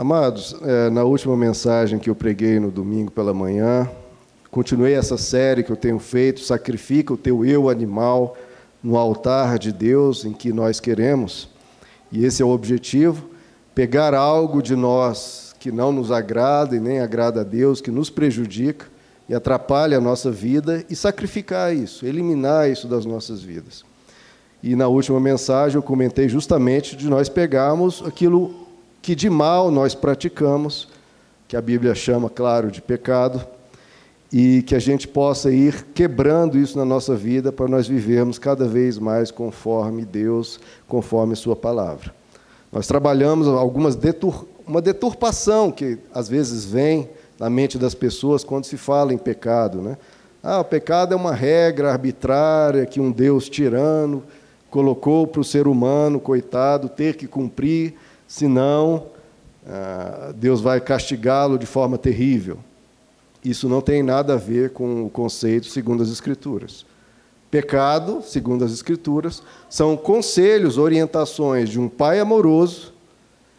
Amados, é, na última mensagem que eu preguei no domingo pela manhã, continuei essa série que eu tenho feito, Sacrifica o teu eu animal no altar de Deus em que nós queremos, e esse é o objetivo, pegar algo de nós que não nos agrada e nem agrada a Deus, que nos prejudica e atrapalha a nossa vida, e sacrificar isso, eliminar isso das nossas vidas. E na última mensagem eu comentei justamente de nós pegarmos aquilo que de mal nós praticamos, que a Bíblia chama, claro, de pecado, e que a gente possa ir quebrando isso na nossa vida para nós vivermos cada vez mais conforme Deus, conforme Sua palavra. Nós trabalhamos algumas detur uma deturpação que às vezes vem na mente das pessoas quando se fala em pecado, né? Ah, o pecado é uma regra arbitrária que um Deus tirano colocou para o ser humano, coitado, ter que cumprir senão ah, Deus vai castigá-lo de forma terrível. Isso não tem nada a ver com o conceito segundo as Escrituras. Pecado, segundo as Escrituras, são conselhos, orientações de um Pai amoroso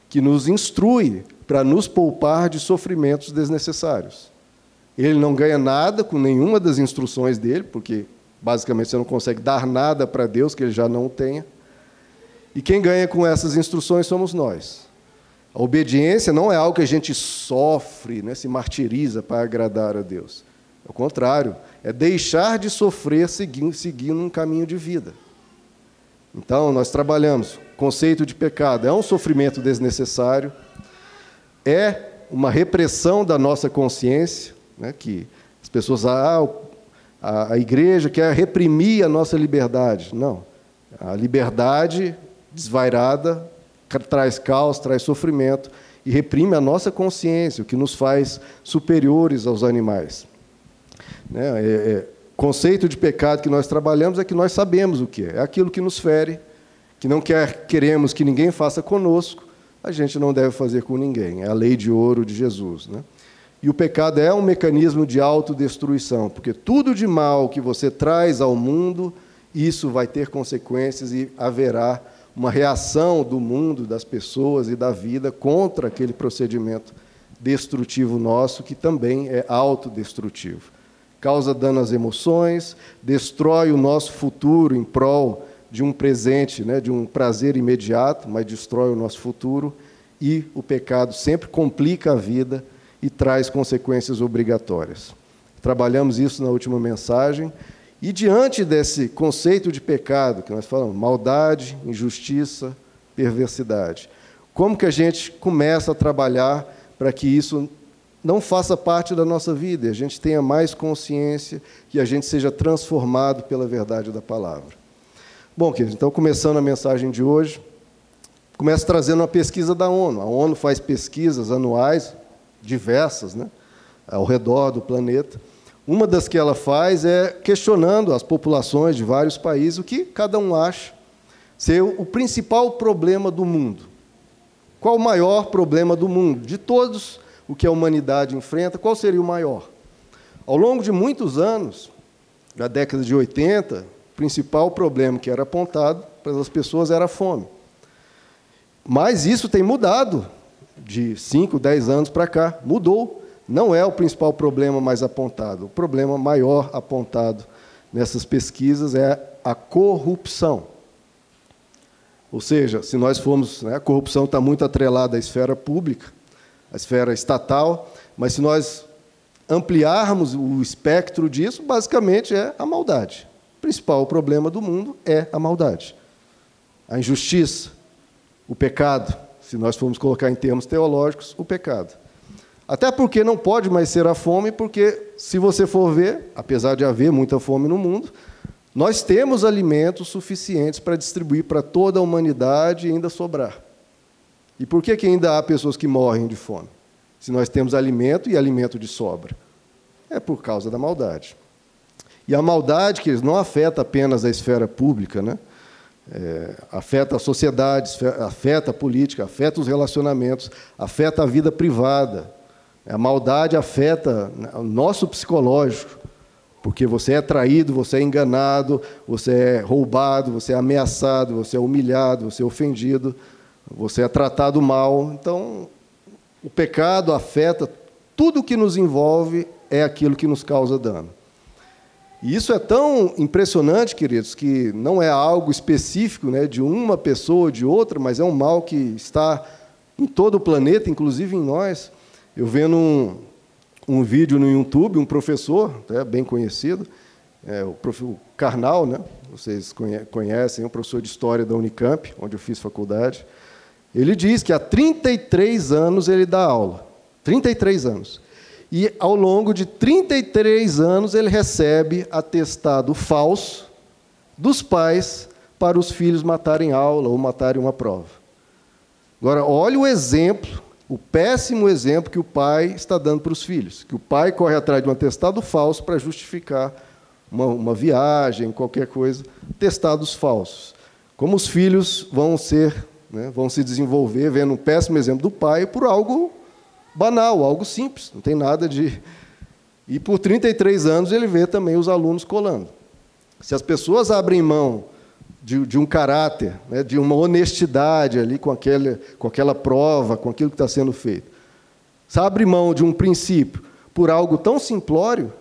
que nos instrui para nos poupar de sofrimentos desnecessários. Ele não ganha nada com nenhuma das instruções dele, porque basicamente você não consegue dar nada para Deus que ele já não tenha. E quem ganha com essas instruções somos nós. A obediência não é algo que a gente sofre, né, se martiriza para agradar a Deus. Ao contrário, é deixar de sofrer seguindo, seguindo um caminho de vida. Então, nós trabalhamos. Conceito de pecado é um sofrimento desnecessário, é uma repressão da nossa consciência, né, que as pessoas, ah, a, a igreja quer reprimir a nossa liberdade. Não. A liberdade desvairada, traz caos, traz sofrimento e reprime a nossa consciência, o que nos faz superiores aos animais. Né? É, é, conceito de pecado que nós trabalhamos é que nós sabemos o que é. É aquilo que nos fere, que não quer, queremos que ninguém faça conosco, a gente não deve fazer com ninguém. É a lei de ouro de Jesus. Né? E o pecado é um mecanismo de autodestruição, porque tudo de mal que você traz ao mundo, isso vai ter consequências e haverá uma reação do mundo, das pessoas e da vida contra aquele procedimento destrutivo nosso, que também é autodestrutivo. Causa dano às emoções, destrói o nosso futuro em prol de um presente, né, de um prazer imediato, mas destrói o nosso futuro, e o pecado sempre complica a vida e traz consequências obrigatórias. Trabalhamos isso na última mensagem e diante desse conceito de pecado, que nós falamos, maldade, injustiça, perversidade, como que a gente começa a trabalhar para que isso não faça parte da nossa vida e a gente tenha mais consciência e a gente seja transformado pela verdade da palavra? Bom, queridos, então começando a mensagem de hoje, começa trazendo uma pesquisa da ONU. A ONU faz pesquisas anuais diversas, né, ao redor do planeta. Uma das que ela faz é questionando as populações de vários países o que cada um acha ser o principal problema do mundo. Qual o maior problema do mundo? De todos o que a humanidade enfrenta, qual seria o maior? Ao longo de muitos anos, da década de 80, o principal problema que era apontado pelas pessoas era a fome. Mas isso tem mudado de 5, 10 anos para cá, mudou não é o principal problema mais apontado. O problema maior apontado nessas pesquisas é a corrupção. Ou seja, se nós formos, né, a corrupção está muito atrelada à esfera pública, à esfera estatal, mas se nós ampliarmos o espectro disso, basicamente é a maldade. O principal problema do mundo é a maldade. A injustiça, o pecado, se nós formos colocar em termos teológicos, o pecado. Até porque não pode mais ser a fome, porque, se você for ver, apesar de haver muita fome no mundo, nós temos alimentos suficientes para distribuir para toda a humanidade e ainda sobrar. E por que, que ainda há pessoas que morrem de fome? Se nós temos alimento e alimento de sobra. É por causa da maldade. E a maldade, que não afeta apenas a esfera pública, né? É, afeta a sociedade, afeta a política, afeta os relacionamentos, afeta a vida privada, a maldade afeta o nosso psicológico, porque você é traído, você é enganado, você é roubado, você é ameaçado, você é humilhado, você é ofendido, você é tratado mal. Então, O pecado afeta tudo que nos envolve, é aquilo que nos causa dano. E isso é tão impressionante, queridos, que não é algo específico né, de uma pessoa ou de outra, mas é um mal que está em todo o planeta, inclusive em nós. Eu vendo um, um vídeo no YouTube, um professor, bem conhecido, é, o, prof, o Karnal, né? vocês conhecem, um professor de História da Unicamp, onde eu fiz faculdade, ele diz que há 33 anos ele dá aula. 33 anos. E ao longo de 33 anos ele recebe atestado falso dos pais para os filhos matarem aula ou matarem uma prova. Agora, olhe o exemplo, o péssimo exemplo que o pai está dando para os filhos. Que o pai corre atrás de um atestado falso para justificar uma, uma viagem, qualquer coisa, testados falsos. Como os filhos vão ser, né, vão se desenvolver vendo um péssimo exemplo do pai por algo banal, algo simples, não tem nada de. E por 33 anos ele vê também os alunos colando. Se as pessoas abrem mão de, de um caráter, né, de uma honestidade ali com, aquele, com aquela prova, com aquilo que está sendo feito, se abre mão de um princípio por algo tão simplório,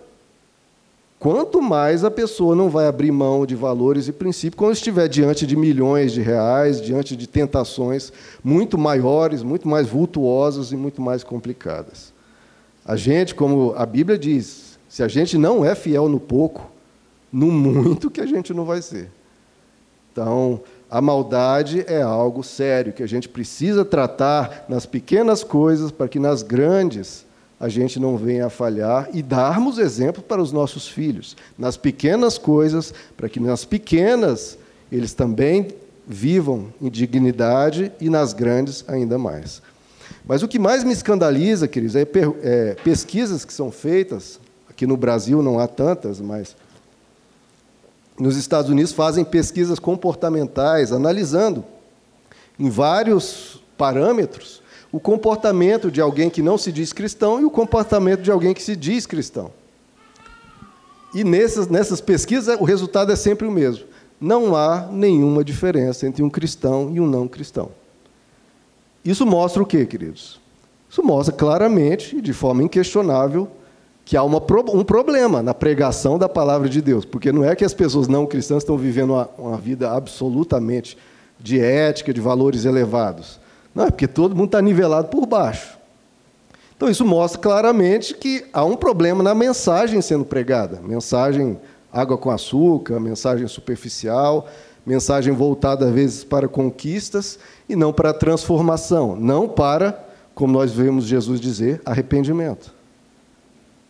quanto mais a pessoa não vai abrir mão de valores e princípios quando estiver diante de milhões de reais, diante de tentações muito maiores, muito mais vultuosas e muito mais complicadas. A gente, como a Bíblia diz, se a gente não é fiel no pouco, no muito que a gente não vai ser. Então, a maldade é algo sério que a gente precisa tratar nas pequenas coisas para que nas grandes a gente não venha a falhar e darmos exemplo para os nossos filhos, nas pequenas coisas, para que nas pequenas eles também vivam em dignidade e nas grandes ainda mais. Mas o que mais me escandaliza, queridos, é, é pesquisas que são feitas, aqui no Brasil não há tantas, mas nos Estados Unidos fazem pesquisas comportamentais, analisando em vários parâmetros o comportamento de alguém que não se diz cristão e o comportamento de alguém que se diz cristão. E nessas, nessas pesquisas o resultado é sempre o mesmo. Não há nenhuma diferença entre um cristão e um não cristão. Isso mostra o quê, queridos? Isso mostra claramente e de forma inquestionável que há uma, um problema na pregação da palavra de Deus, porque não é que as pessoas não cristãs estão vivendo uma, uma vida absolutamente de ética, de valores elevados. Não, é porque todo mundo está nivelado por baixo. Então, isso mostra claramente que há um problema na mensagem sendo pregada. Mensagem água com açúcar, mensagem superficial, mensagem voltada, às vezes, para conquistas e não para transformação. Não para, como nós vemos Jesus dizer, arrependimento.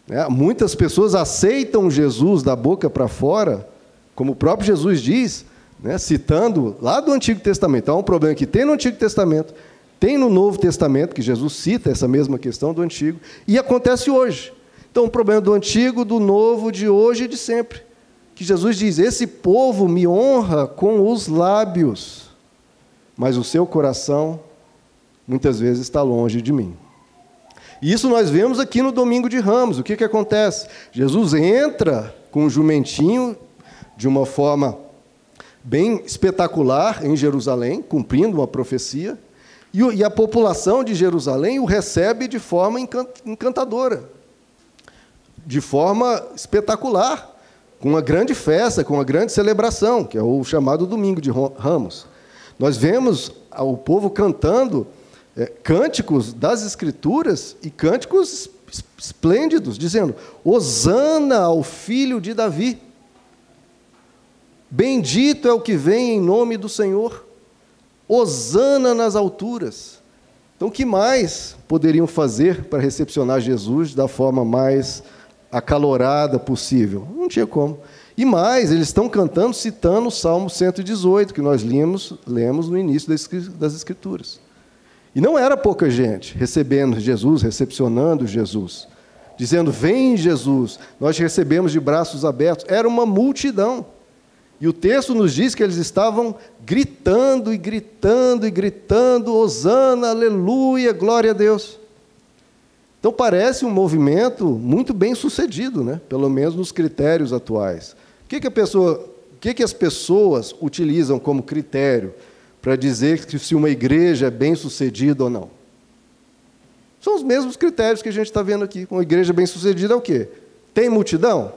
É, muitas pessoas aceitam Jesus da boca para fora, como o próprio Jesus diz, né, citando lá do Antigo Testamento. Então, há um problema que tem no Antigo Testamento, tem no Novo Testamento, que Jesus cita essa mesma questão do Antigo, e acontece hoje. Então, o problema do Antigo, do Novo, de hoje e de sempre. Que Jesus diz: Esse povo me honra com os lábios, mas o seu coração muitas vezes está longe de mim. E isso nós vemos aqui no domingo de Ramos. O que, que acontece? Jesus entra com um jumentinho de uma forma bem espetacular em Jerusalém, cumprindo uma profecia, e a população de Jerusalém o recebe de forma encantadora, de forma espetacular, com uma grande festa, com uma grande celebração, que é o chamado Domingo de Ramos. Nós vemos o povo cantando é, cânticos das Escrituras e cânticos esplêndidos, dizendo: Hosana ao filho de Davi. Bendito é o que vem em nome do Senhor. Hosana nas alturas. Então, o que mais poderiam fazer para recepcionar Jesus da forma mais acalorada possível? Não tinha como. E mais, eles estão cantando, citando o Salmo 118, que nós lemos, lemos no início das Escrituras. E não era pouca gente recebendo Jesus, recepcionando Jesus, dizendo: Vem Jesus, nós te recebemos de braços abertos. Era uma multidão. E o texto nos diz que eles estavam gritando e gritando e gritando: Hosana, aleluia, glória a Deus. Então parece um movimento muito bem sucedido, né? pelo menos nos critérios atuais. O que, que, pessoa, o que, que as pessoas utilizam como critério para dizer que se uma igreja é bem sucedida ou não. São os mesmos critérios que a gente está vendo aqui. Uma igreja bem-sucedida é o quê? Tem multidão?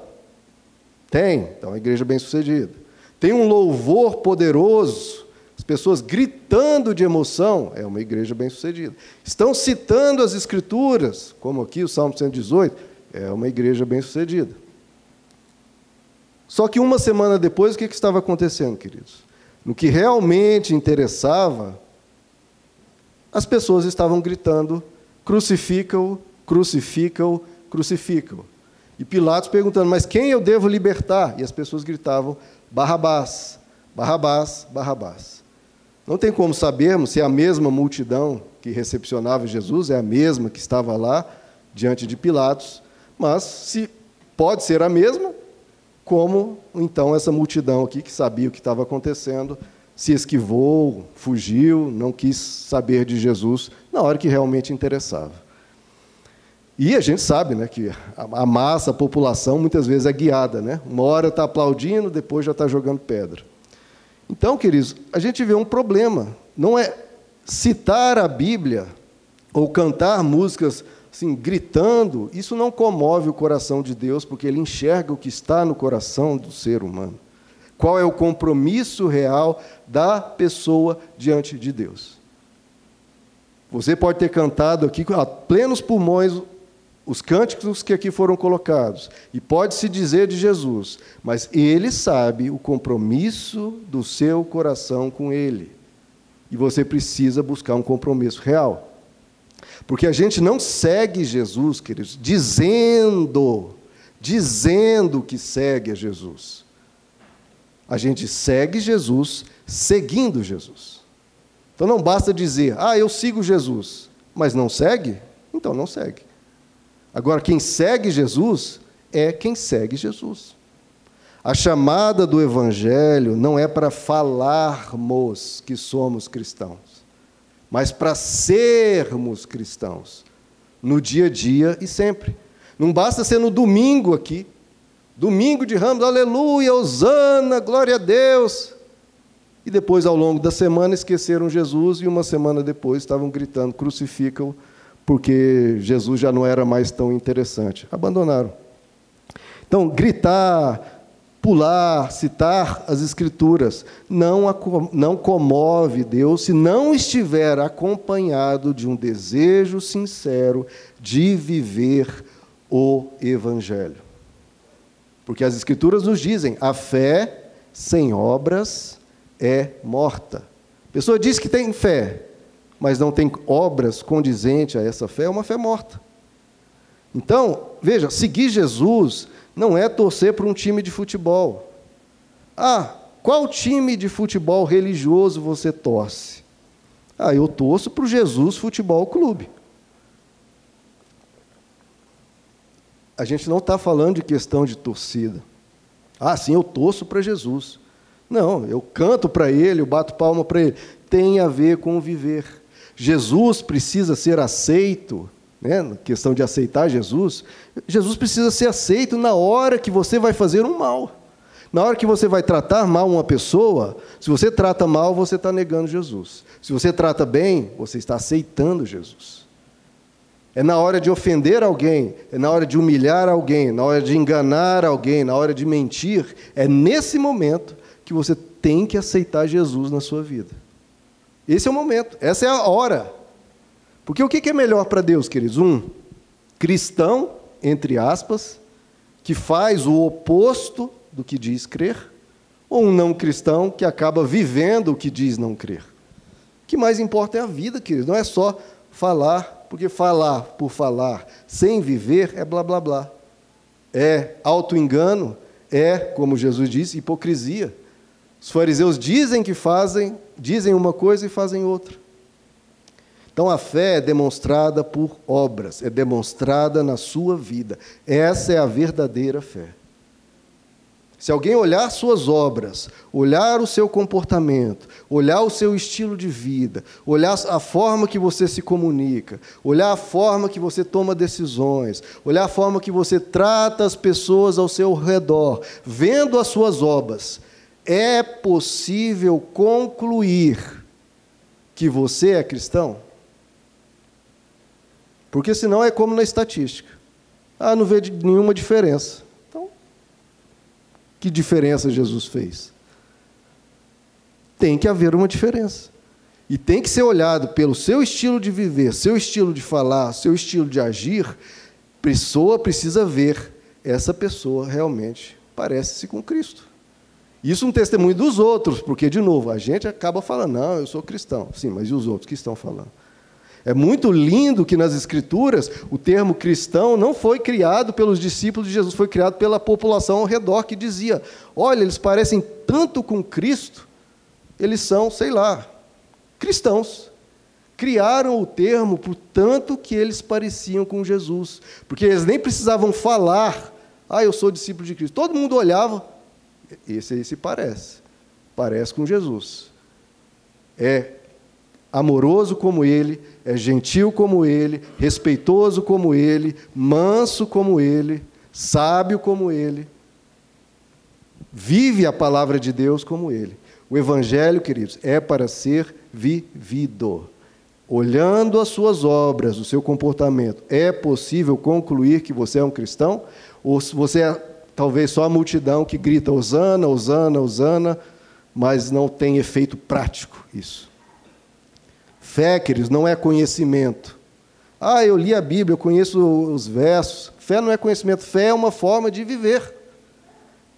Tem. Então, a igreja bem-sucedida. Tem um louvor poderoso, as pessoas gritando de emoção, é uma igreja bem-sucedida. Estão citando as Escrituras, como aqui o Salmo 118, é uma igreja bem-sucedida. Só que uma semana depois, o que estava acontecendo, queridos? No que realmente interessava, as pessoas estavam gritando: crucifica-o, crucifica-o, crucifica-o. E Pilatos perguntando: mas quem eu devo libertar? E as pessoas gritavam: Barrabás, Barrabás, Barrabás. Não tem como sabermos se a mesma multidão que recepcionava Jesus é a mesma que estava lá diante de Pilatos, mas se pode ser a mesma, como então essa multidão aqui que sabia o que estava acontecendo se esquivou, fugiu, não quis saber de Jesus na hora que realmente interessava. E a gente sabe né, que a massa, a população, muitas vezes é guiada. Né? Uma hora está aplaudindo, depois já está jogando pedra. Então, queridos, a gente vê um problema. Não é citar a Bíblia ou cantar músicas assim, gritando, isso não comove o coração de Deus, porque ele enxerga o que está no coração do ser humano. Qual é o compromisso real da pessoa diante de Deus? Você pode ter cantado aqui a plenos pulmões os cânticos que aqui foram colocados, e pode-se dizer de Jesus, mas ele sabe o compromisso do seu coração com ele. E você precisa buscar um compromisso real. Porque a gente não segue Jesus, queridos, dizendo, dizendo que segue a Jesus. A gente segue Jesus seguindo Jesus. Então não basta dizer, ah, eu sigo Jesus, mas não segue? Então não segue. Agora, quem segue Jesus é quem segue Jesus. A chamada do Evangelho não é para falarmos que somos cristãos, mas para sermos cristãos, no dia a dia e sempre. Não basta ser no domingo aqui, domingo de ramos, aleluia, hosana, glória a Deus. E depois, ao longo da semana, esqueceram Jesus e uma semana depois estavam gritando: crucificam porque Jesus já não era mais tão interessante. Abandonaram. Então, gritar, pular, citar as Escrituras não, não comove Deus se não estiver acompanhado de um desejo sincero de viver o Evangelho. Porque as Escrituras nos dizem: a fé sem obras é morta. A pessoa diz que tem fé, mas não tem obras condizentes a essa fé, é uma fé morta. Então, veja, seguir Jesus não é torcer para um time de futebol. Ah, qual time de futebol religioso você torce? Ah, eu torço para o Jesus Futebol Clube. A gente não está falando de questão de torcida. Ah, sim, eu torço para Jesus. Não, eu canto para ele, eu bato palma para ele. Tem a ver com viver. Jesus precisa ser aceito, né, na questão de aceitar Jesus, Jesus precisa ser aceito na hora que você vai fazer um mal. Na hora que você vai tratar mal uma pessoa, se você trata mal, você está negando Jesus. Se você trata bem, você está aceitando Jesus. É na hora de ofender alguém, é na hora de humilhar alguém, na hora de enganar alguém, na hora de mentir, é nesse momento que você tem que aceitar Jesus na sua vida. Esse é o momento, essa é a hora. Porque o que é melhor para Deus, queridos? Um cristão, entre aspas, que faz o oposto do que diz crer, ou um não cristão que acaba vivendo o que diz não crer. O que mais importa é a vida, queridos, não é só falar, porque falar por falar sem viver é blá blá blá. É auto-engano, é, como Jesus disse, hipocrisia. Os fariseus dizem que fazem, dizem uma coisa e fazem outra. Então a fé é demonstrada por obras, é demonstrada na sua vida. Essa é a verdadeira fé. Se alguém olhar suas obras, olhar o seu comportamento, olhar o seu estilo de vida, olhar a forma que você se comunica, olhar a forma que você toma decisões, olhar a forma que você trata as pessoas ao seu redor, vendo as suas obras, é possível concluir que você é cristão? Porque senão é como na estatística. Ah, não vê nenhuma diferença. Então, que diferença Jesus fez? Tem que haver uma diferença. E tem que ser olhado pelo seu estilo de viver, seu estilo de falar, seu estilo de agir. Pessoa precisa ver essa pessoa realmente parece-se com Cristo. Isso é um testemunho dos outros, porque, de novo, a gente acaba falando, não, eu sou cristão. Sim, mas e os outros que estão falando? É muito lindo que nas Escrituras o termo cristão não foi criado pelos discípulos de Jesus, foi criado pela população ao redor que dizia: olha, eles parecem tanto com Cristo, eles são, sei lá, cristãos. Criaram o termo por tanto que eles pareciam com Jesus, porque eles nem precisavam falar, ah, eu sou discípulo de Cristo. Todo mundo olhava, esse aí se parece. Parece com Jesus. É amoroso como ele, é gentil como ele, respeitoso como ele, manso como ele, sábio como ele. Vive a palavra de Deus como ele. O evangelho, queridos, é para ser vivido. Olhando as suas obras, o seu comportamento, é possível concluir que você é um cristão? Ou você é talvez só a multidão que grita Osana, Osana, Osana, mas não tem efeito prático isso. Fé, queridos, não é conhecimento. Ah, eu li a Bíblia, eu conheço os versos. Fé não é conhecimento, fé é uma forma de viver.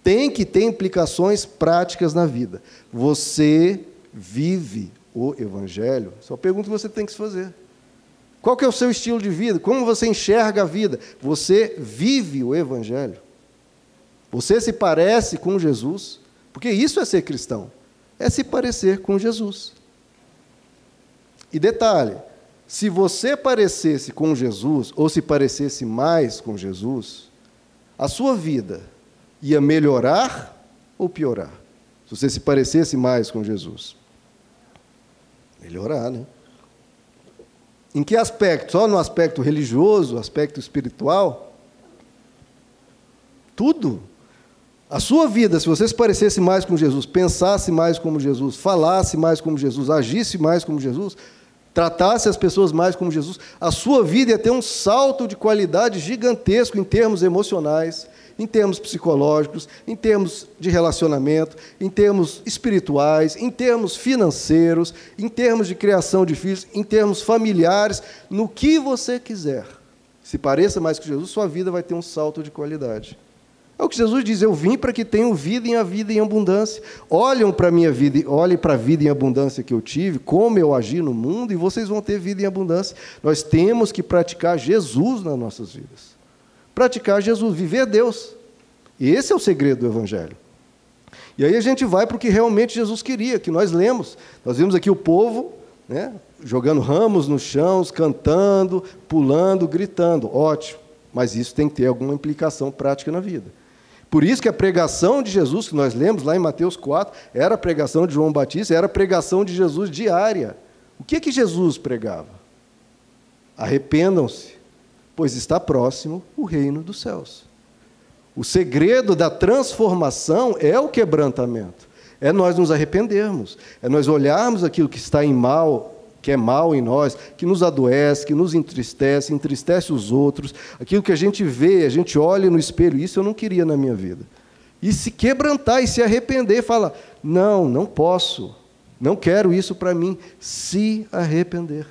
Tem que ter implicações práticas na vida. Você vive o Evangelho? Essa é pergunta que você tem que se fazer. Qual que é o seu estilo de vida? Como você enxerga a vida? Você vive o Evangelho? Você se parece com Jesus, porque isso é ser cristão, é se parecer com Jesus. E detalhe: se você parecesse com Jesus, ou se parecesse mais com Jesus, a sua vida ia melhorar ou piorar? Se você se parecesse mais com Jesus. Melhorar, né? Em que aspecto? Só no aspecto religioso, aspecto espiritual? Tudo. A sua vida, se você se parecesse mais com Jesus, pensasse mais como Jesus, falasse mais como Jesus, agisse mais como Jesus, tratasse as pessoas mais como Jesus, a sua vida ia ter um salto de qualidade gigantesco em termos emocionais, em termos psicológicos, em termos de relacionamento, em termos espirituais, em termos financeiros, em termos de criação de filhos, em termos familiares, no que você quiser. Se pareça mais com Jesus, sua vida vai ter um salto de qualidade. É o que Jesus diz: Eu vim para que tenham vida e a vida em abundância. Olhem para a minha vida, olhem para a vida em abundância que eu tive, como eu agi no mundo, e vocês vão ter vida em abundância. Nós temos que praticar Jesus nas nossas vidas. Praticar Jesus, viver Deus. Esse é o segredo do Evangelho. E aí a gente vai para o que realmente Jesus queria, que nós lemos. Nós vimos aqui o povo né, jogando ramos no chão, cantando, pulando, gritando. Ótimo, mas isso tem que ter alguma implicação prática na vida. Por isso que a pregação de Jesus, que nós lemos lá em Mateus 4, era a pregação de João Batista, era a pregação de Jesus diária. O que que Jesus pregava? Arrependam-se, pois está próximo o reino dos céus. O segredo da transformação é o quebrantamento. É nós nos arrependermos, é nós olharmos aquilo que está em mal, que é mal em nós, que nos adoece, que nos entristece, entristece os outros, aquilo que a gente vê, a gente olha no espelho, isso eu não queria na minha vida. E se quebrantar e se arrepender, fala: não, não posso, não quero isso para mim. Se arrepender.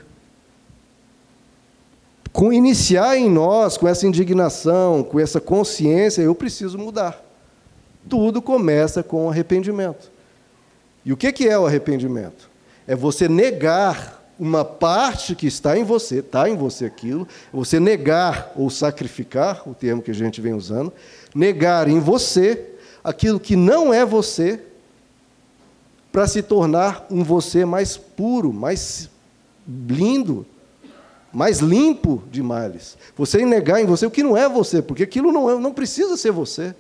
Com iniciar em nós, com essa indignação, com essa consciência, eu preciso mudar. Tudo começa com arrependimento. E o que é o arrependimento? É você negar uma parte que está em você, está em você aquilo, você negar ou sacrificar, o termo que a gente vem usando, negar em você aquilo que não é você, para se tornar um você mais puro, mais lindo, mais limpo de males. Você negar em você o que não é você, porque aquilo não, é, não precisa ser você.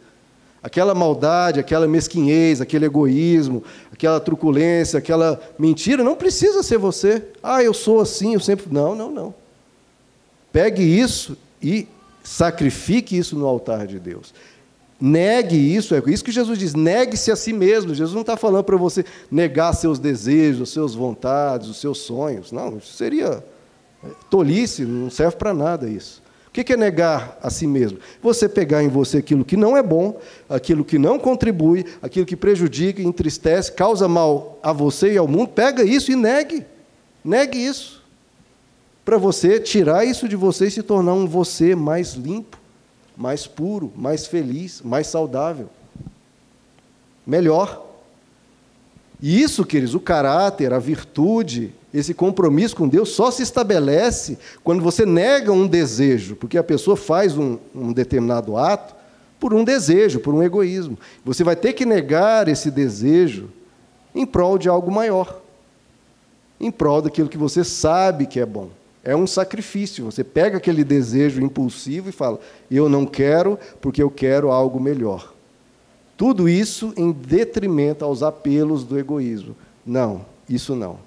Aquela maldade, aquela mesquinhez, aquele egoísmo, aquela truculência, aquela mentira, não precisa ser você. Ah, eu sou assim, eu sempre. Não, não, não. Pegue isso e sacrifique isso no altar de Deus. Negue isso, é isso que Jesus diz, negue-se a si mesmo. Jesus não está falando para você negar seus desejos, suas vontades, os seus sonhos. Não, isso seria Tolice, não serve para nada isso. O que é negar a si mesmo? Você pegar em você aquilo que não é bom, aquilo que não contribui, aquilo que prejudica, entristece, causa mal a você e ao mundo, pega isso e negue. Negue isso. Para você tirar isso de você e se tornar um você mais limpo, mais puro, mais feliz, mais saudável. Melhor. E isso, queridos, o caráter, a virtude, esse compromisso com Deus só se estabelece quando você nega um desejo, porque a pessoa faz um, um determinado ato por um desejo, por um egoísmo. Você vai ter que negar esse desejo em prol de algo maior, em prol daquilo que você sabe que é bom. É um sacrifício. Você pega aquele desejo impulsivo e fala: Eu não quero porque eu quero algo melhor. Tudo isso em detrimento aos apelos do egoísmo. Não, isso não.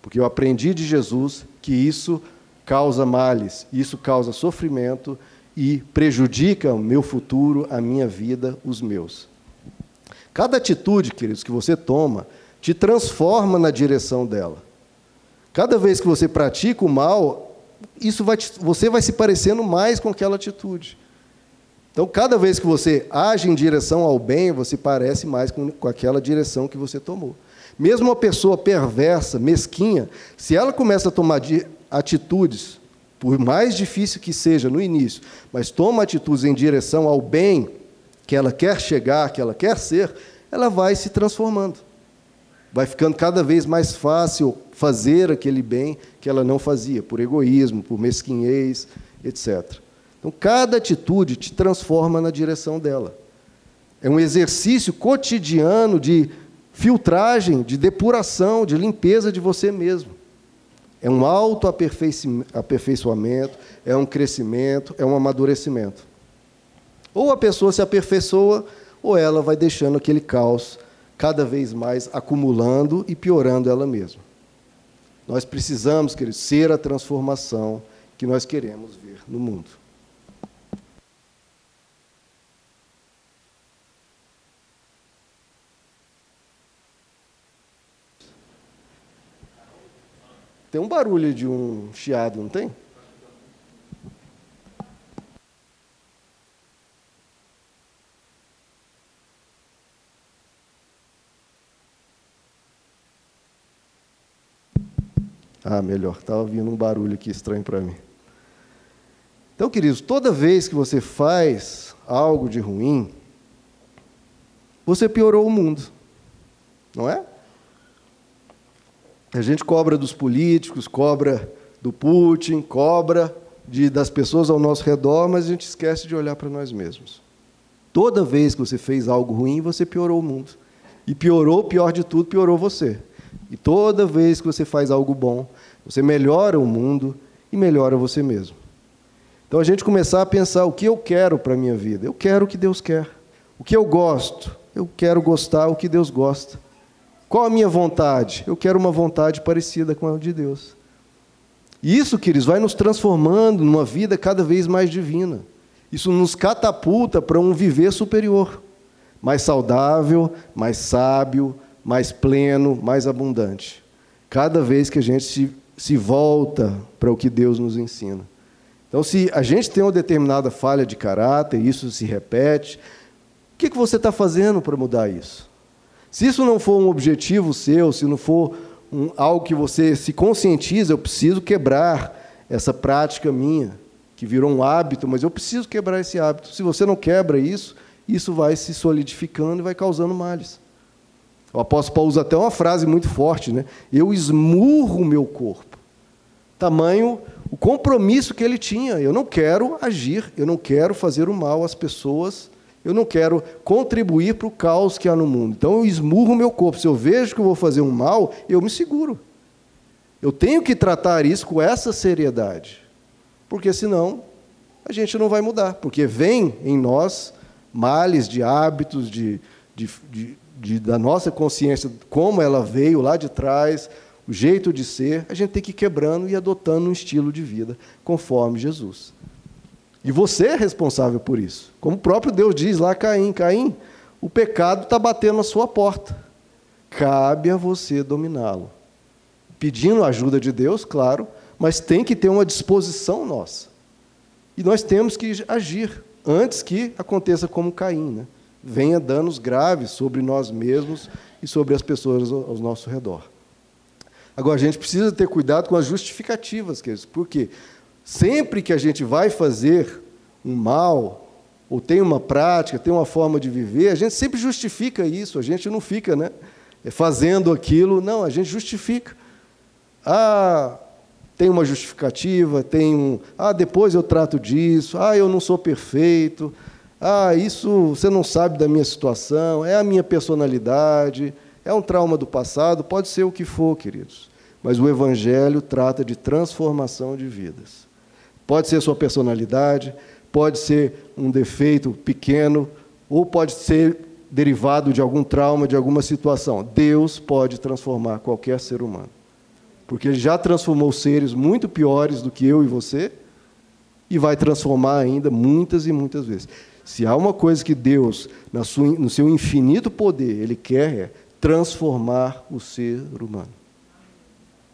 Porque eu aprendi de Jesus que isso causa males, isso causa sofrimento e prejudica o meu futuro, a minha vida, os meus. Cada atitude, queridos, que você toma, te transforma na direção dela. Cada vez que você pratica o mal, isso vai te, você vai se parecendo mais com aquela atitude. Então, cada vez que você age em direção ao bem, você parece mais com, com aquela direção que você tomou. Mesmo uma pessoa perversa, mesquinha, se ela começa a tomar atitudes, por mais difícil que seja no início, mas toma atitudes em direção ao bem que ela quer chegar, que ela quer ser, ela vai se transformando. Vai ficando cada vez mais fácil fazer aquele bem que ela não fazia, por egoísmo, por mesquinhez, etc. Então, cada atitude te transforma na direção dela. É um exercício cotidiano de filtragem, de depuração, de limpeza de você mesmo. É um auto-aperfeiçoamento, é um crescimento, é um amadurecimento. Ou a pessoa se aperfeiçoa, ou ela vai deixando aquele caos cada vez mais acumulando e piorando ela mesma. Nós precisamos, queridos, ser a transformação que nós queremos ver no mundo. Tem um barulho de um chiado, não tem? Ah, melhor. Estava vindo um barulho aqui estranho para mim. Então, queridos, toda vez que você faz algo de ruim, você piorou o mundo. Não é? A gente cobra dos políticos, cobra do Putin, cobra de, das pessoas ao nosso redor, mas a gente esquece de olhar para nós mesmos. Toda vez que você fez algo ruim, você piorou o mundo. E piorou, pior de tudo, piorou você. E toda vez que você faz algo bom, você melhora o mundo e melhora você mesmo. Então a gente começar a pensar o que eu quero para a minha vida. Eu quero o que Deus quer. O que eu gosto. Eu quero gostar o que Deus gosta. Qual a minha vontade? Eu quero uma vontade parecida com a de Deus. E isso, queridos, vai nos transformando numa vida cada vez mais divina. Isso nos catapulta para um viver superior, mais saudável, mais sábio, mais pleno, mais abundante. Cada vez que a gente se, se volta para o que Deus nos ensina. Então, se a gente tem uma determinada falha de caráter, isso se repete, o que, que você está fazendo para mudar isso? Se isso não for um objetivo seu, se não for um, algo que você se conscientiza, eu preciso quebrar essa prática minha, que virou um hábito, mas eu preciso quebrar esse hábito. Se você não quebra isso, isso vai se solidificando e vai causando males. O apóstolo Paulo usa até uma frase muito forte, né? Eu esmurro o meu corpo. Tamanho o compromisso que ele tinha. Eu não quero agir, eu não quero fazer o mal às pessoas eu não quero contribuir para o caos que há no mundo. Então eu esmurro meu corpo. Se eu vejo que eu vou fazer um mal, eu me seguro. Eu tenho que tratar isso com essa seriedade. Porque senão a gente não vai mudar. Porque vem em nós males de hábitos, de, de, de, de da nossa consciência, como ela veio lá de trás, o jeito de ser, a gente tem que ir quebrando e adotando um estilo de vida conforme Jesus. E você é responsável por isso. Como o próprio Deus diz lá, Caim: Caim, o pecado está batendo na sua porta. Cabe a você dominá-lo. Pedindo a ajuda de Deus, claro, mas tem que ter uma disposição nossa. E nós temos que agir antes que aconteça como Caim, né? venha danos graves sobre nós mesmos e sobre as pessoas ao nosso redor. Agora, a gente precisa ter cuidado com as justificativas, queridos, porque sempre que a gente vai fazer um mal, ou tem uma prática, tem uma forma de viver, a gente sempre justifica isso, a gente não fica né, fazendo aquilo, não, a gente justifica. Ah, tem uma justificativa, tem um. Ah, depois eu trato disso, ah, eu não sou perfeito, ah, isso você não sabe da minha situação, é a minha personalidade, é um trauma do passado, pode ser o que for, queridos. Mas o Evangelho trata de transformação de vidas. Pode ser sua personalidade, pode ser um defeito pequeno, ou pode ser derivado de algum trauma, de alguma situação. Deus pode transformar qualquer ser humano. Porque Ele já transformou seres muito piores do que eu e você, e vai transformar ainda muitas e muitas vezes. Se há uma coisa que Deus, no seu infinito poder, Ele quer é transformar o ser humano.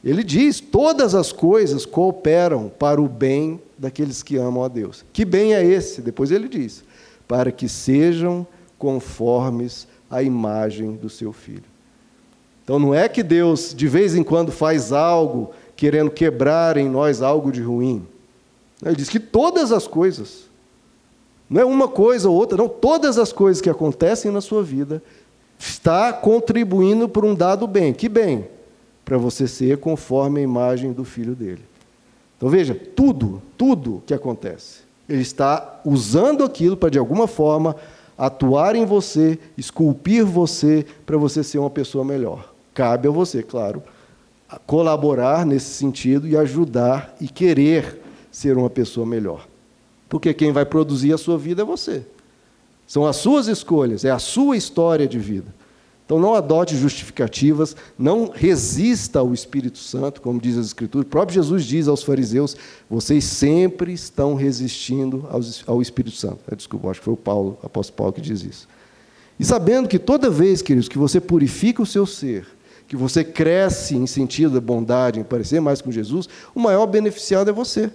Ele diz: todas as coisas cooperam para o bem daqueles que amam a Deus. Que bem é esse? Depois ele diz: para que sejam conformes à imagem do seu filho. Então não é que Deus de vez em quando faz algo querendo quebrar em nós algo de ruim. Ele diz que todas as coisas não é uma coisa ou outra, não. Todas as coisas que acontecem na sua vida está contribuindo para um dado bem. Que bem? Para você ser conforme a imagem do filho dele. Então veja, tudo, tudo que acontece, ele está usando aquilo para de alguma forma atuar em você, esculpir você para você ser uma pessoa melhor. Cabe a você, claro, colaborar nesse sentido e ajudar e querer ser uma pessoa melhor porque quem vai produzir a sua vida é você. São as suas escolhas, é a sua história de vida. Então não adote justificativas, não resista ao Espírito Santo, como diz as Escrituras. O próprio Jesus diz aos fariseus: vocês sempre estão resistindo ao Espírito Santo. É, desculpa, acho que foi o Paulo, o apóstolo Paulo, que diz isso. E sabendo que toda vez, queridos, que você purifica o seu ser, que você cresce em sentido da bondade, em parecer mais com Jesus, o maior beneficiado é você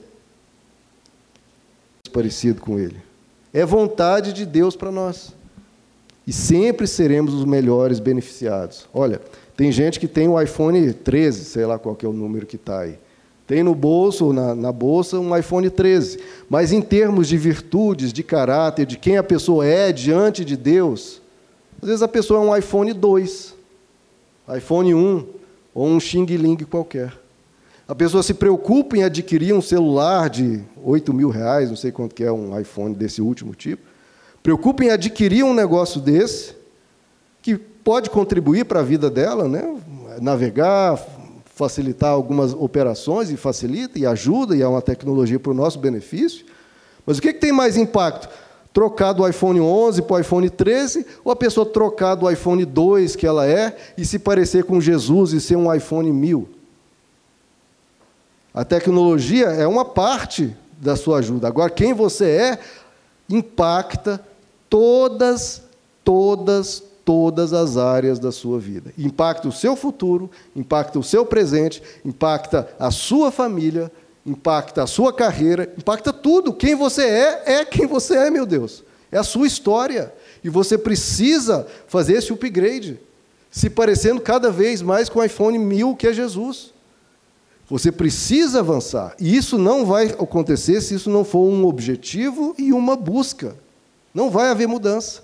parecido com Ele. É vontade de Deus para nós. E sempre seremos os melhores beneficiados. Olha, tem gente que tem o iPhone 13, sei lá qual é o número que está aí. Tem no bolso, na, na bolsa, um iPhone 13. Mas em termos de virtudes, de caráter, de quem a pessoa é diante de Deus, às vezes a pessoa é um iPhone 2, iPhone 1 ou um Xing Ling qualquer. A pessoa se preocupa em adquirir um celular de 8 mil reais, não sei quanto que é um iPhone desse último tipo. Preocupa em adquirir um negócio desse, que pode contribuir para a vida dela, né? navegar, facilitar algumas operações, e facilita, e ajuda, e é uma tecnologia para o nosso benefício. Mas o que, que tem mais impacto? Trocar do iPhone 11 para o iPhone 13, ou a pessoa trocar do iPhone 2 que ela é e se parecer com Jesus e ser um iPhone 1000? A tecnologia é uma parte da sua ajuda. Agora, quem você é impacta todas, todas, todas as áreas da sua vida. Impacta o seu futuro, impacta o seu presente, impacta a sua família, impacta a sua carreira, impacta tudo. Quem você é, é quem você é, meu Deus. É a sua história. E você precisa fazer esse upgrade, se parecendo cada vez mais com o iPhone 1000, que é Jesus. Você precisa avançar. E isso não vai acontecer se isso não for um objetivo e uma busca. Não vai haver mudança.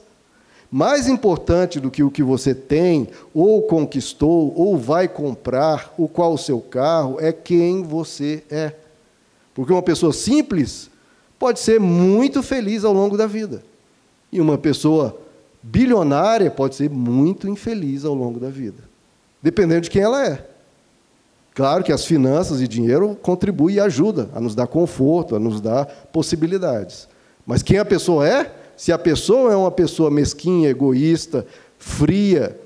Mais importante do que o que você tem, ou conquistou, ou vai comprar, ou qual o seu carro, é quem você é. Porque uma pessoa simples pode ser muito feliz ao longo da vida. E uma pessoa bilionária pode ser muito infeliz ao longo da vida. Dependendo de quem ela é. Claro que as finanças e dinheiro contribuem e ajudam a nos dar conforto, a nos dar possibilidades. Mas quem a pessoa é, se a pessoa é uma pessoa mesquinha, egoísta, fria,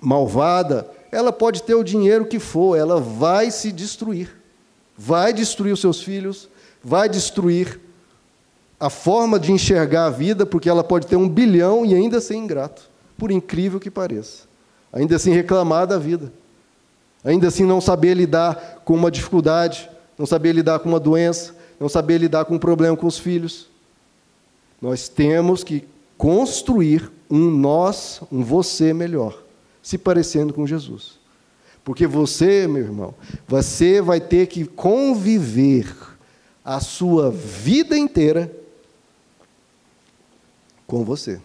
malvada, ela pode ter o dinheiro que for, ela vai se destruir. Vai destruir os seus filhos, vai destruir a forma de enxergar a vida, porque ela pode ter um bilhão e ainda ser ingrato, por incrível que pareça. Ainda assim reclamar da vida ainda assim não saber lidar com uma dificuldade, não saber lidar com uma doença, não saber lidar com um problema com os filhos. Nós temos que construir um nós, um você melhor, se parecendo com Jesus. Porque você, meu irmão, você vai ter que conviver a sua vida inteira com você.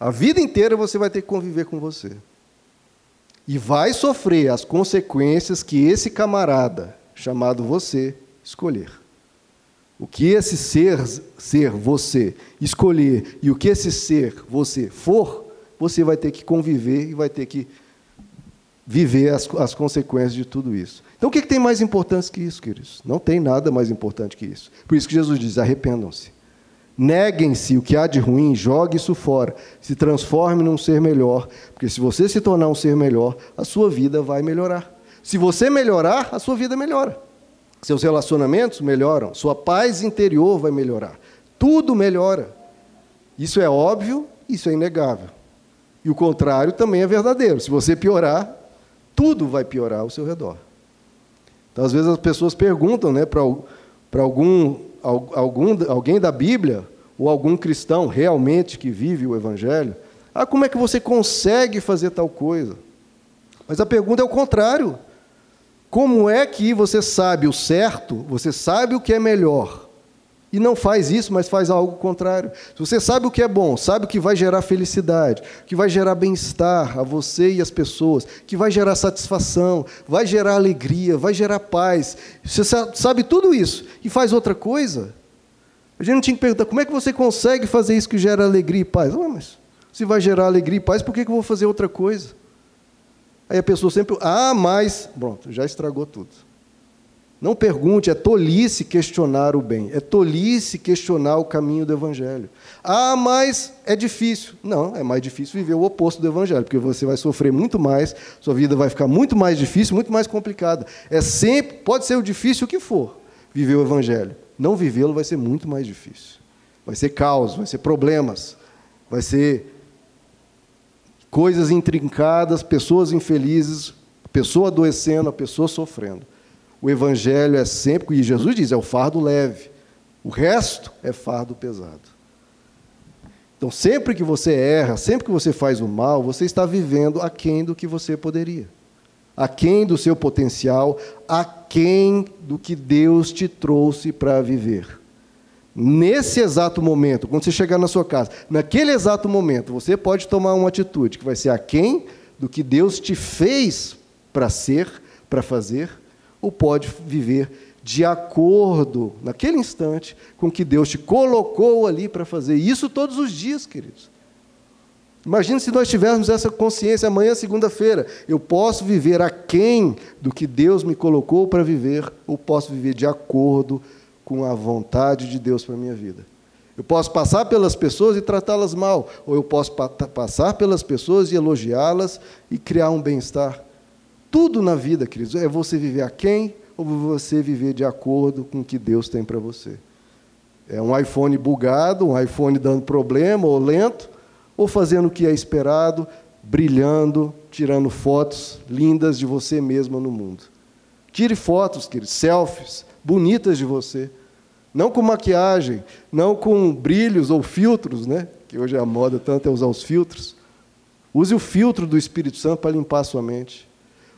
A vida inteira você vai ter que conviver com você. E vai sofrer as consequências que esse camarada, chamado você, escolher. O que esse ser, ser você, escolher, e o que esse ser, você, for, você vai ter que conviver e vai ter que viver as, as consequências de tudo isso. Então, o que, que tem mais importante que isso, queridos? Não tem nada mais importante que isso. Por isso que Jesus diz: arrependam-se. Neguem-se o que há de ruim, jogue isso fora, se transforme num ser melhor, porque se você se tornar um ser melhor, a sua vida vai melhorar. Se você melhorar, a sua vida melhora. Seus relacionamentos melhoram, sua paz interior vai melhorar. Tudo melhora. Isso é óbvio, isso é inegável. E o contrário também é verdadeiro. Se você piorar, tudo vai piorar ao seu redor. Então, às vezes as pessoas perguntam né, para algum algum, alguém da Bíblia, ou algum cristão realmente que vive o Evangelho, ah, como é que você consegue fazer tal coisa? Mas a pergunta é o contrário. Como é que você sabe o certo, você sabe o que é melhor, e não faz isso, mas faz algo contrário. Se você sabe o que é bom, sabe o que vai gerar felicidade, que vai gerar bem-estar a você e as pessoas, que vai gerar satisfação, vai gerar alegria, vai gerar paz. Você sabe tudo isso e faz outra coisa. A gente não tinha que perguntar como é que você consegue fazer isso que gera alegria e paz. Ah, mas se vai gerar alegria e paz, por que eu vou fazer outra coisa? Aí a pessoa sempre, ah, mas, pronto, já estragou tudo. Não pergunte, é tolice questionar o bem, é tolice questionar o caminho do Evangelho. Ah, mas é difícil. Não, é mais difícil viver o oposto do Evangelho, porque você vai sofrer muito mais, sua vida vai ficar muito mais difícil, muito mais complicada. É sempre, pode ser o difícil que for, viver o Evangelho. Não vivê-lo vai ser muito mais difícil. Vai ser caos, vai ser problemas, vai ser coisas intrincadas, pessoas infelizes, pessoa adoecendo, a pessoa sofrendo. O evangelho é sempre, e Jesus diz, é o fardo leve. O resto é fardo pesado. Então, sempre que você erra, sempre que você faz o mal, você está vivendo aquém do que você poderia. Aquém do seu potencial, aquém do que Deus te trouxe para viver. Nesse exato momento, quando você chegar na sua casa, naquele exato momento, você pode tomar uma atitude que vai ser aquém do que Deus te fez para ser, para fazer, ou pode viver de acordo, naquele instante, com o que Deus te colocou ali para fazer. Isso todos os dias, queridos. Imagine se nós tivéssemos essa consciência amanhã, segunda-feira. Eu posso viver aquém do que Deus me colocou para viver, ou posso viver de acordo com a vontade de Deus para a minha vida. Eu posso passar pelas pessoas e tratá-las mal, ou eu posso pa passar pelas pessoas e elogiá-las e criar um bem-estar. Tudo na vida, queridos, é você viver a quem ou você viver de acordo com o que Deus tem para você. É um iPhone bugado, um iPhone dando problema ou lento, ou fazendo o que é esperado, brilhando, tirando fotos lindas de você mesma no mundo. Tire fotos, queridos, selfies bonitas de você. Não com maquiagem, não com brilhos ou filtros, né? que hoje é a moda tanto é usar os filtros. Use o filtro do Espírito Santo para limpar a sua mente.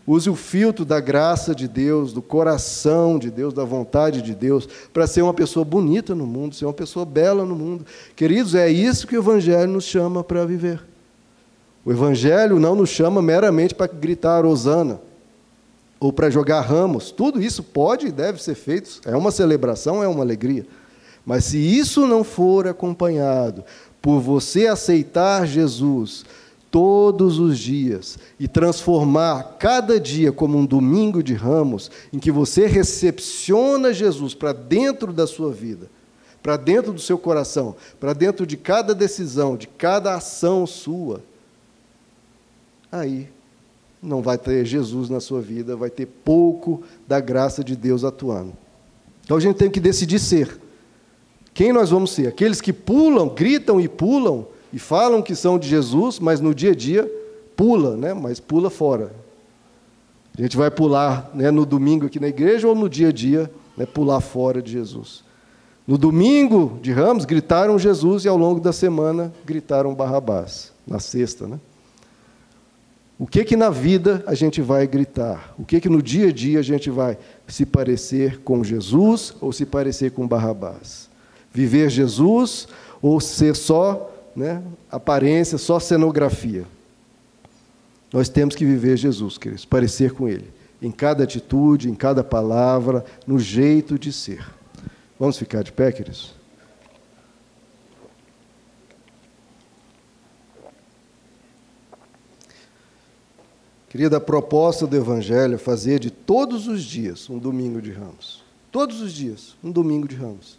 Use o filtro da graça de Deus, do coração de Deus, da vontade de Deus, para ser uma pessoa bonita no mundo, ser uma pessoa bela no mundo. Queridos, é isso que o Evangelho nos chama para viver. O Evangelho não nos chama meramente para gritar Osana ou para jogar ramos. Tudo isso pode e deve ser feito, é uma celebração, é uma alegria. Mas se isso não for acompanhado por você aceitar Jesus, todos os dias e transformar cada dia como um domingo de ramos, em que você recepciona Jesus para dentro da sua vida, para dentro do seu coração, para dentro de cada decisão, de cada ação sua, aí não vai ter Jesus na sua vida, vai ter pouco da graça de Deus atuando. Então a gente tem que decidir ser. Quem nós vamos ser? Aqueles que pulam, gritam e pulam e falam que são de Jesus, mas no dia a dia pula, né? mas pula fora. A gente vai pular né, no domingo aqui na igreja ou no dia a dia, né, pular fora de Jesus. No domingo de Ramos, gritaram Jesus e ao longo da semana gritaram Barrabás, na sexta. Né? O que que na vida a gente vai gritar? O que que no dia a dia a gente vai se parecer com Jesus ou se parecer com Barrabás? Viver Jesus ou ser só né, aparência, só cenografia? Nós temos que viver Jesus, queridos, parecer com Ele, em cada atitude, em cada palavra, no jeito de ser. Vamos ficar de pé, queridos? Querida, a proposta do Evangelho é fazer de todos os dias um domingo de ramos. Todos os dias, um domingo de ramos.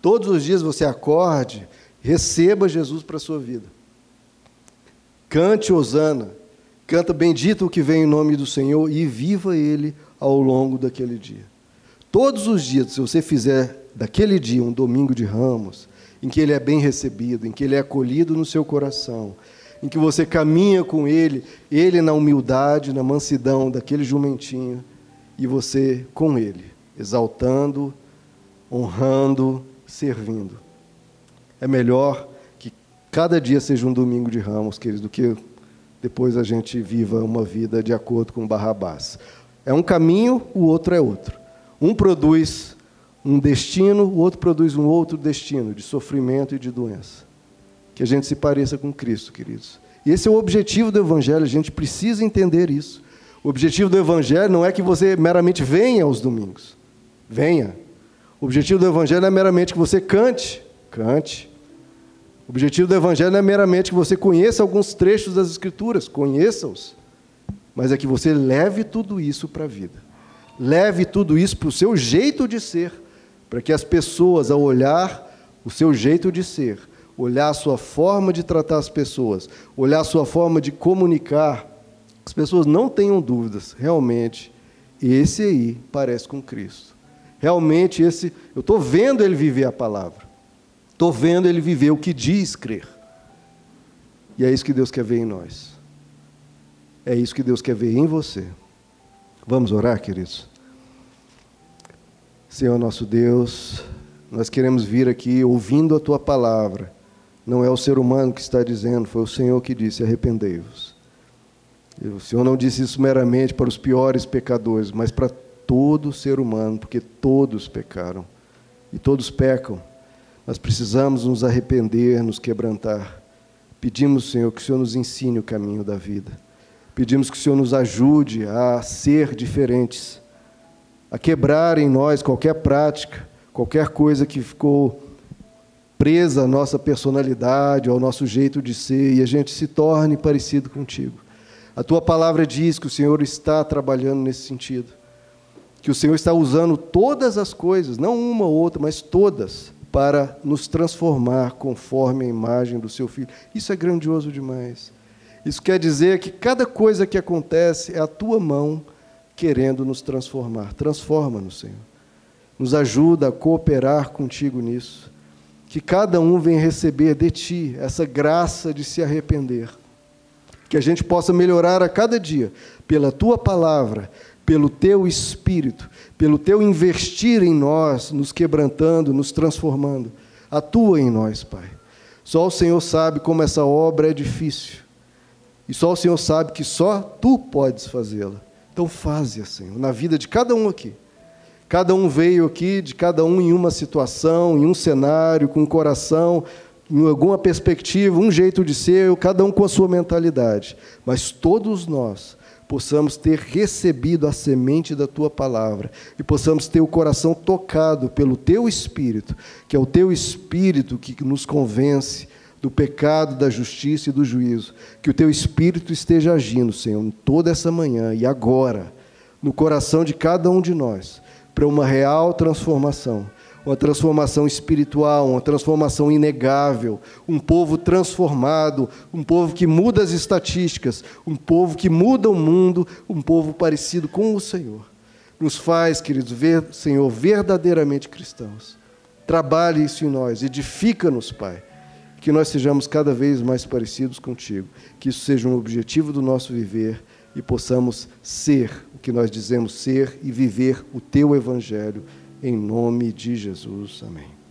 Todos os dias você acorde, receba Jesus para a sua vida. Cante Osana, canta bendito o que vem em nome do Senhor e viva ele ao longo daquele dia. Todos os dias, se você fizer daquele dia um domingo de ramos, em que ele é bem recebido, em que ele é acolhido no seu coração, em que você caminha com Ele, Ele na humildade, na mansidão daquele jumentinho, e você com Ele, exaltando, honrando, servindo. É melhor que cada dia seja um domingo de ramos, queridos, do que depois a gente viva uma vida de acordo com Barrabás. É um caminho, o outro é outro. Um produz um destino, o outro produz um outro destino de sofrimento e de doença que a gente se pareça com Cristo, queridos. E esse é o objetivo do Evangelho, a gente precisa entender isso. O objetivo do Evangelho não é que você meramente venha aos domingos. Venha. O objetivo do Evangelho é meramente que você cante. Cante. O objetivo do Evangelho é meramente que você conheça alguns trechos das Escrituras. Conheça-os. Mas é que você leve tudo isso para a vida. Leve tudo isso para o seu jeito de ser. Para que as pessoas, ao olhar o seu jeito de ser, olhar a sua forma de tratar as pessoas, olhar a sua forma de comunicar, as pessoas não tenham dúvidas, realmente, esse aí parece com Cristo. Realmente, esse, eu estou vendo ele viver a palavra, estou vendo ele viver o que diz crer. E é isso que Deus quer ver em nós. É isso que Deus quer ver em você. Vamos orar, queridos? Senhor nosso Deus, nós queremos vir aqui ouvindo a tua palavra não é o ser humano que está dizendo, foi o Senhor que disse: arrependei-vos. O Senhor não disse isso meramente para os piores pecadores, mas para todo ser humano, porque todos pecaram e todos pecam. Nós precisamos nos arrepender, nos quebrantar. Pedimos, Senhor, que o Senhor nos ensine o caminho da vida. Pedimos que o Senhor nos ajude a ser diferentes, a quebrar em nós qualquer prática, qualquer coisa que ficou presa à nossa personalidade, ao nosso jeito de ser, e a gente se torne parecido contigo. A tua palavra diz que o Senhor está trabalhando nesse sentido. Que o Senhor está usando todas as coisas, não uma ou outra, mas todas, para nos transformar conforme a imagem do seu filho. Isso é grandioso demais. Isso quer dizer que cada coisa que acontece é a tua mão querendo nos transformar. Transforma-nos, Senhor. Nos ajuda a cooperar contigo nisso que cada um venha receber de Ti essa graça de se arrepender. Que a gente possa melhorar a cada dia, pela Tua palavra, pelo Teu Espírito, pelo Teu investir em nós, nos quebrantando, nos transformando. Atua em nós, Pai. Só o Senhor sabe como essa obra é difícil. E só o Senhor sabe que só Tu podes fazê-la. Então, faze-a, Senhor, na vida de cada um aqui. Cada um veio aqui, de cada um em uma situação, em um cenário, com um coração, em alguma perspectiva, um jeito de ser, cada um com a sua mentalidade. Mas todos nós possamos ter recebido a semente da tua palavra e possamos ter o coração tocado pelo teu espírito, que é o teu espírito que nos convence do pecado, da justiça e do juízo. Que o teu espírito esteja agindo, Senhor, toda essa manhã e agora, no coração de cada um de nós para uma real transformação, uma transformação espiritual, uma transformação inegável, um povo transformado, um povo que muda as estatísticas, um povo que muda o mundo, um povo parecido com o Senhor. Nos faz, queridos, ver, Senhor, verdadeiramente cristãos. Trabalhe isso em nós, edifica-nos, Pai, que nós sejamos cada vez mais parecidos contigo, que isso seja um objetivo do nosso viver, e possamos ser que nós dizemos ser e viver o teu evangelho em nome de Jesus. Amém.